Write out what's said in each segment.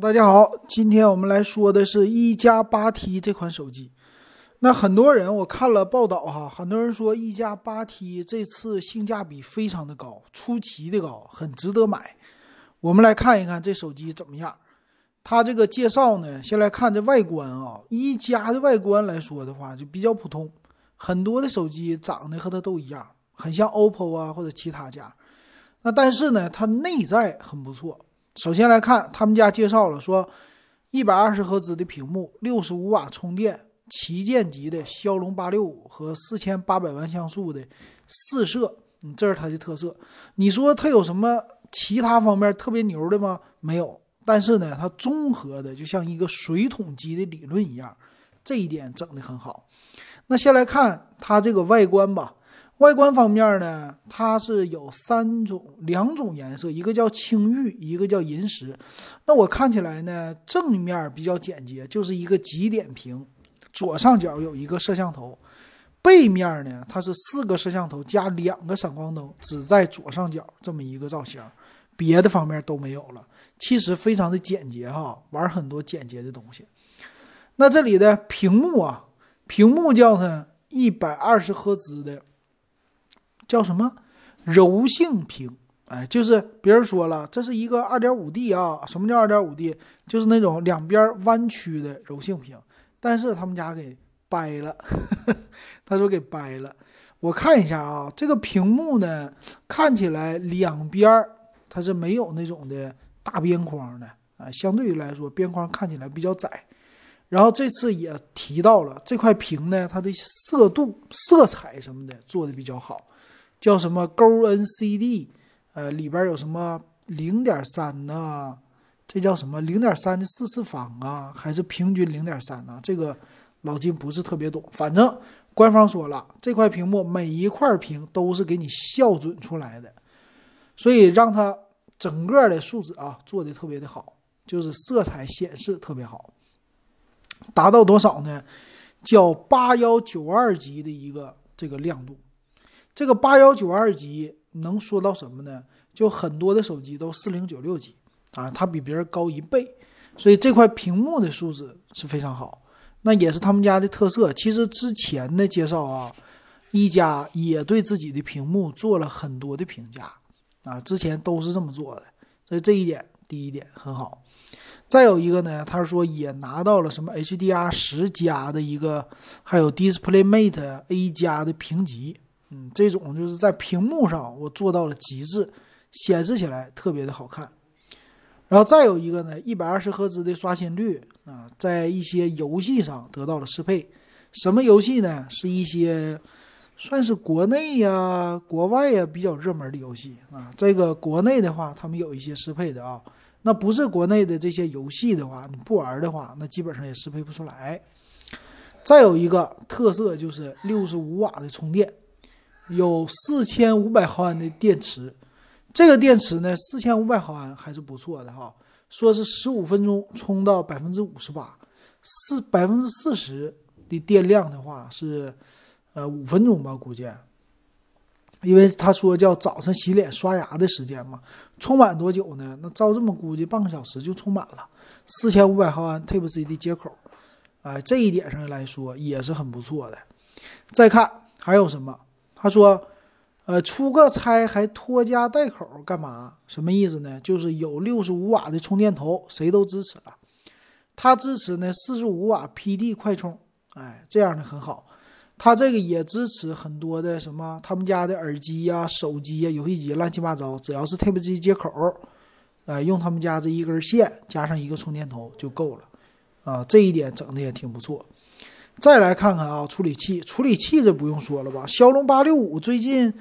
大家好，今天我们来说的是一加八 T 这款手机。那很多人我看了报道哈，很多人说一加八 T 这次性价比非常的高，出奇的高，很值得买。我们来看一看这手机怎么样。它这个介绍呢，先来看这外观啊，一加的外观来说的话就比较普通，很多的手机长得和它都一样，很像 OPPO 啊或者其他家。那但是呢，它内在很不错。首先来看，他们家介绍了说，一百二十赫兹的屏幕，六十五瓦充电，旗舰级的骁龙八六五和四千八百万像素的四摄，嗯，这是它的特色。你说它有什么其他方面特别牛的吗？没有。但是呢，它综合的就像一个水桶机的理论一样，这一点整的很好。那先来看它这个外观吧。外观方面呢，它是有三种、两种颜色，一个叫青玉，一个叫银石。那我看起来呢，正面比较简洁，就是一个极点屏，左上角有一个摄像头。背面呢，它是四个摄像头加两个闪光灯，只在左上角这么一个造型，别的方面都没有了。其实非常的简洁哈，玩很多简洁的东西。那这里的屏幕啊，屏幕叫它一百二十赫兹的。叫什么柔性屏？哎，就是别人说了，这是一个二点五 D 啊。什么叫二点五 D？就是那种两边弯曲的柔性屏。但是他们家给掰了，他说给掰了。我看一下啊，这个屏幕呢，看起来两边它是没有那种的大边框的啊，相对于来说边框看起来比较窄。然后这次也提到了这块屏呢，它的色度、色彩什么的做的比较好。叫什么勾 NCD，呃，里边有什么零点三呢？这叫什么零点三的四次方啊？还是平均零点三呢？这个老金不是特别懂。反正官方说了，这块屏幕每一块屏都是给你校准出来的，所以让它整个的数字啊做的特别的好，就是色彩显示特别好，达到多少呢？叫八幺九二级的一个这个亮度。这个八幺九二级能说到什么呢？就很多的手机都四零九六级啊，它比别人高一倍，所以这块屏幕的素质是非常好。那也是他们家的特色。其实之前的介绍啊，一加也对自己的屏幕做了很多的评价啊，之前都是这么做的，所以这一点第一点很好。再有一个呢，他说也拿到了什么 HDR 十加的一个，还有 DisplayMate A 加的评级。嗯，这种就是在屏幕上我做到了极致，显示起来特别的好看。然后再有一个呢，一百二十赫兹的刷新率啊，在一些游戏上得到了适配。什么游戏呢？是一些算是国内呀、国外呀比较热门的游戏啊。这个国内的话，他们有一些适配的啊。那不是国内的这些游戏的话，你不玩的话，那基本上也适配不出来。再有一个特色就是六十五瓦的充电。有四千五百毫安的电池，这个电池呢，四千五百毫安还是不错的哈。说是十五分钟充到百分之五十八，四百分之四十的电量的话是，呃，五分钟吧，估计。因为他说叫早上洗脸刷牙的时间嘛，充满多久呢？那照这么估计，半个小时就充满了。四千五百毫安 Type C 的接口，哎，这一点上来说也是很不错的。再看还有什么？他说：“呃，出个差还拖家带口干嘛？什么意思呢？就是有六十五瓦的充电头，谁都支持了。他支持呢四十五瓦 PD 快充，哎，这样的很好。他这个也支持很多的什么他们家的耳机呀、手机呀、游戏机乱七八糟，只要是 Type C 接口，哎，用他们家这一根线加上一个充电头就够了。啊，这一点整的也挺不错。”再来看看啊，处理器，处理器这不用说了吧？骁龙八六五最近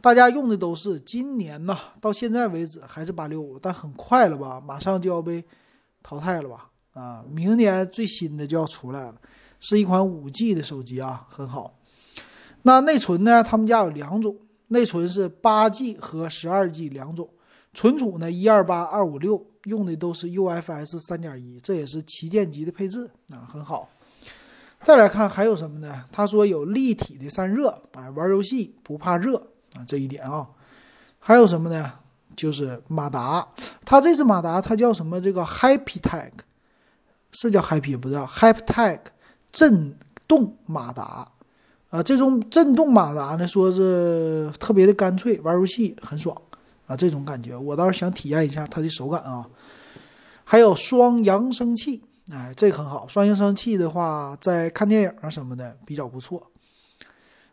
大家用的都是，今年呢到现在为止还是八六五，但很快了吧，马上就要被淘汰了吧？啊，明年最新的就要出来了，是一款五 G 的手机啊，很好。那内存呢？他们家有两种，内存是八 G 和十二 G 两种，存储呢一二八二五六，用的都是 UFS 三点一，这也是旗舰级的配置啊，很好。再来看还有什么呢？他说有立体的散热，啊，玩游戏不怕热啊，这一点啊，还有什么呢？就是马达，它这次马达它叫什么？这个 Happy Tag，是叫 Happy 不叫 Happy Tag 震动马达啊，这种震动马达呢，说是特别的干脆，玩游戏很爽啊，这种感觉我倒是想体验一下它的手感啊。还有双扬声器，哎，这个很好，双扬声器的话，在看电影啊什么的比较不错。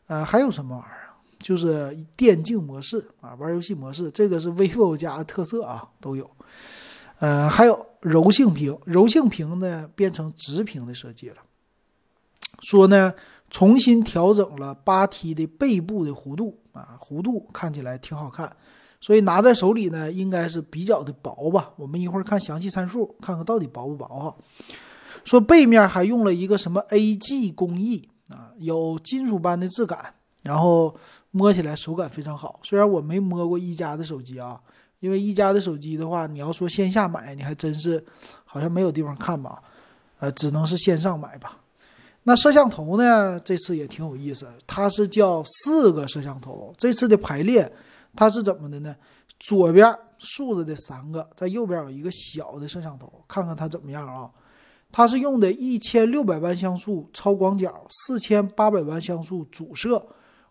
呃，还有什么玩意儿？就是电竞模式啊，玩游戏模式，这个是 vivo 家的特色啊，都有。呃，还有柔性屏，柔性屏呢变成直屏的设计了。说呢，重新调整了八 T 的背部的弧度啊，弧度看起来挺好看，所以拿在手里呢应该是比较的薄吧。我们一会儿看详细参数，看看到底薄不薄哈。说背面还用了一个什么 AG 工艺啊，有金属般的质感，然后。摸起来手感非常好，虽然我没摸过一加的手机啊，因为一加的手机的话，你要说线下买，你还真是好像没有地方看吧，呃，只能是线上买吧。那摄像头呢？这次也挺有意思，它是叫四个摄像头，这次的排列它是怎么的呢？左边竖着的三个，在右边有一个小的摄像头，看看它怎么样啊？它是用的一千六百万像素超广角，四千八百万像素主摄。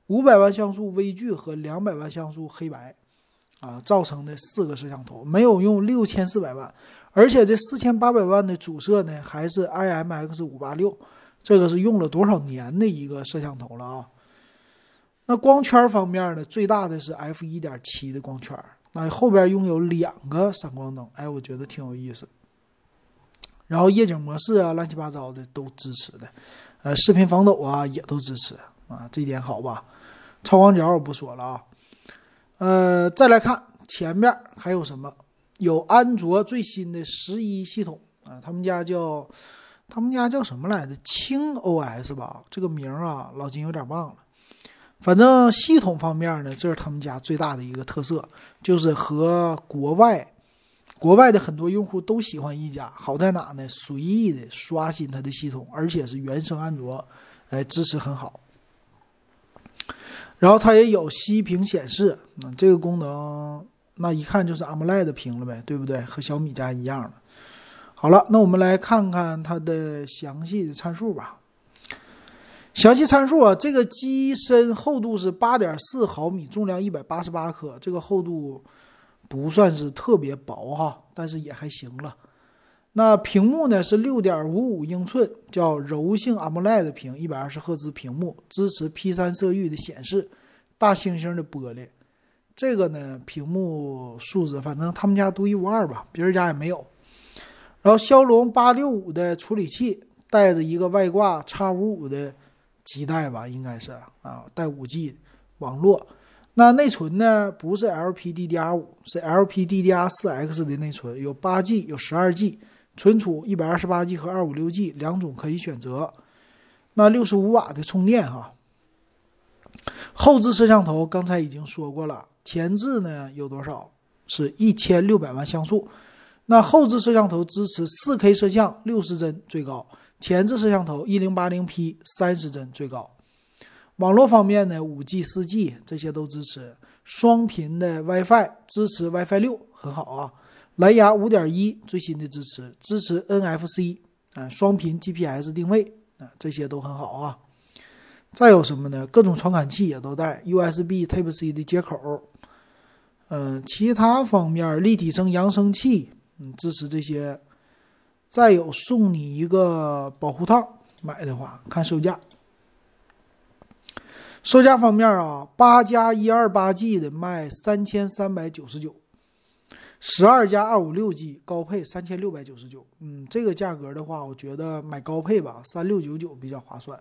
五百万像素微距和两百万像素黑白，啊，造成的四个摄像头没有用六千四百万，而且这四千八百万的主摄呢还是 IMX 五八六，这个是用了多少年的一个摄像头了啊？那光圈方面呢，最大的是 f 一点七的光圈，那后边拥有两个闪光灯，哎，我觉得挺有意思。然后夜景模式啊，乱七八糟的都支持的，呃，视频防抖啊也都支持啊，这点好吧？超广角我不说了啊，呃，再来看前面还有什么？有安卓最新的十一系统啊，他们家叫他们家叫什么来着？轻 OS 吧，这个名啊，老金有点忘了。反正系统方面呢，这是他们家最大的一个特色，就是和国外国外的很多用户都喜欢一加，好在哪呢？随意的刷新它的系统，而且是原生安卓，哎，支持很好。然后它也有息屏显示，那这个功能，那一看就是 AMOLED 屏了呗，对不对？和小米家一样的。好了，那我们来看看它的详细的参数吧。详细参数啊，这个机身厚度是八点四毫米，重量一百八十八克，这个厚度不算是特别薄哈，但是也还行了。那屏幕呢是六点五五英寸，叫柔性 AMOLED 屏，一百二十赫兹屏幕，支持 P 三色域的显示，大猩猩的玻璃。这个呢，屏幕素质反正他们家独一无二吧，别人家也没有。然后骁龙八六五的处理器，带着一个外挂叉五五的基带吧，应该是啊，带五 G 网络。那内存呢，不是 LPDDR 五，是 LPDDR 四 X 的内存，有八 G，有十二 G。存储一百二十八 G 和二五六 G 两种可以选择。那六十五瓦的充电哈。后置摄像头刚才已经说过了，前置呢有多少？是一千六百万像素。那后置摄像头支持四 K 摄像六十帧最高，前置摄像头一零八零 P 三十帧最高。网络方面呢，五 G、四 G 这些都支持。双频的 WiFi 支持 WiFi 六，很好啊。蓝牙五点一最新的支持，支持 NFC 啊，双频 GPS 定位啊，这些都很好啊。再有什么呢？各种传感器也都带 USB Type C 的接口。嗯，其他方面立体声扬声器，嗯，支持这些。再有送你一个保护套，买的话看售价。售价方面啊，八加一二八 G 的卖三千三百九十九。十二加二五六 G 高配三千六百九十九，嗯，这个价格的话，我觉得买高配吧，三六九九比较划算。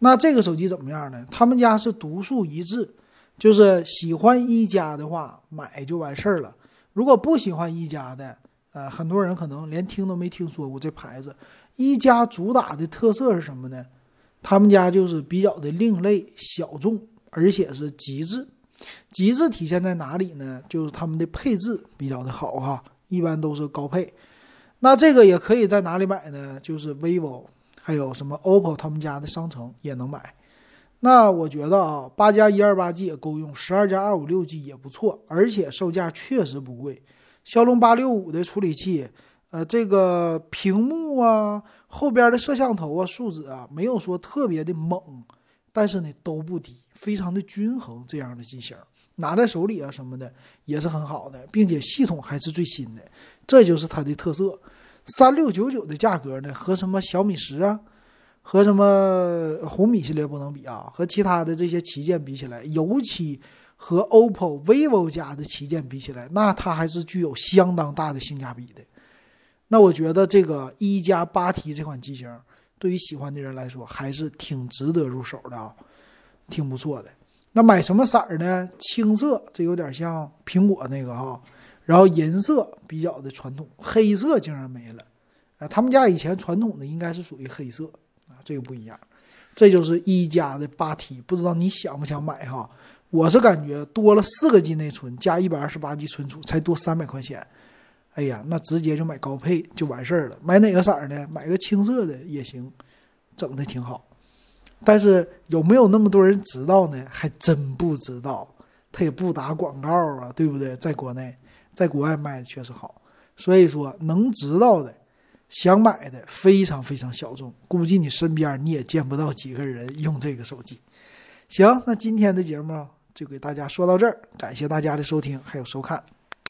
那这个手机怎么样呢？他们家是独树一帜，就是喜欢一加的话买就完事儿了。如果不喜欢一加的，呃，很多人可能连听都没听说过这牌子。一加主打的特色是什么呢？他们家就是比较的另类、小众，而且是极致。极致体现在哪里呢？就是他们的配置比较的好哈，一般都是高配。那这个也可以在哪里买呢？就是 vivo，还有什么 OPPO 他们家的商城也能买。那我觉得啊，八加一二八 G 也够用，十二加二五六 G 也不错，而且售价确实不贵。骁龙八六五的处理器，呃，这个屏幕啊，后边的摄像头啊，素质啊，没有说特别的猛，但是呢都不低，非常的均衡。这样的机型拿在手里啊什么的也是很好的，并且系统还是最新的，这就是它的特色。三六九九的价格呢，和什么小米十啊？和什么红米系列不能比啊？和其他的这些旗舰比起来，尤其和 OPPO、vivo 家的旗舰比起来，那它还是具有相当大的性价比的。那我觉得这个一加八 T 这款机型，对于喜欢的人来说，还是挺值得入手的啊，挺不错的。那买什么色儿呢？青色，这有点像苹果那个啊。然后银色比较的传统，黑色竟然没了。啊，他们家以前传统的应该是属于黑色啊。这个不一样，这就是一加的八 T，不知道你想不想买哈？我是感觉多了四个 G 内存加一百二十八 G 存储才多三百块钱，哎呀，那直接就买高配就完事儿了。买哪个色儿呢？买个青色的也行，整的挺好。但是有没有那么多人知道呢？还真不知道，他也不打广告啊，对不对？在国内，在国外卖的确实好，所以说能知道的。想买的非常非常小众，估计你身边你也见不到几个人用这个手机。行，那今天的节目就给大家说到这儿，感谢大家的收听还有收看。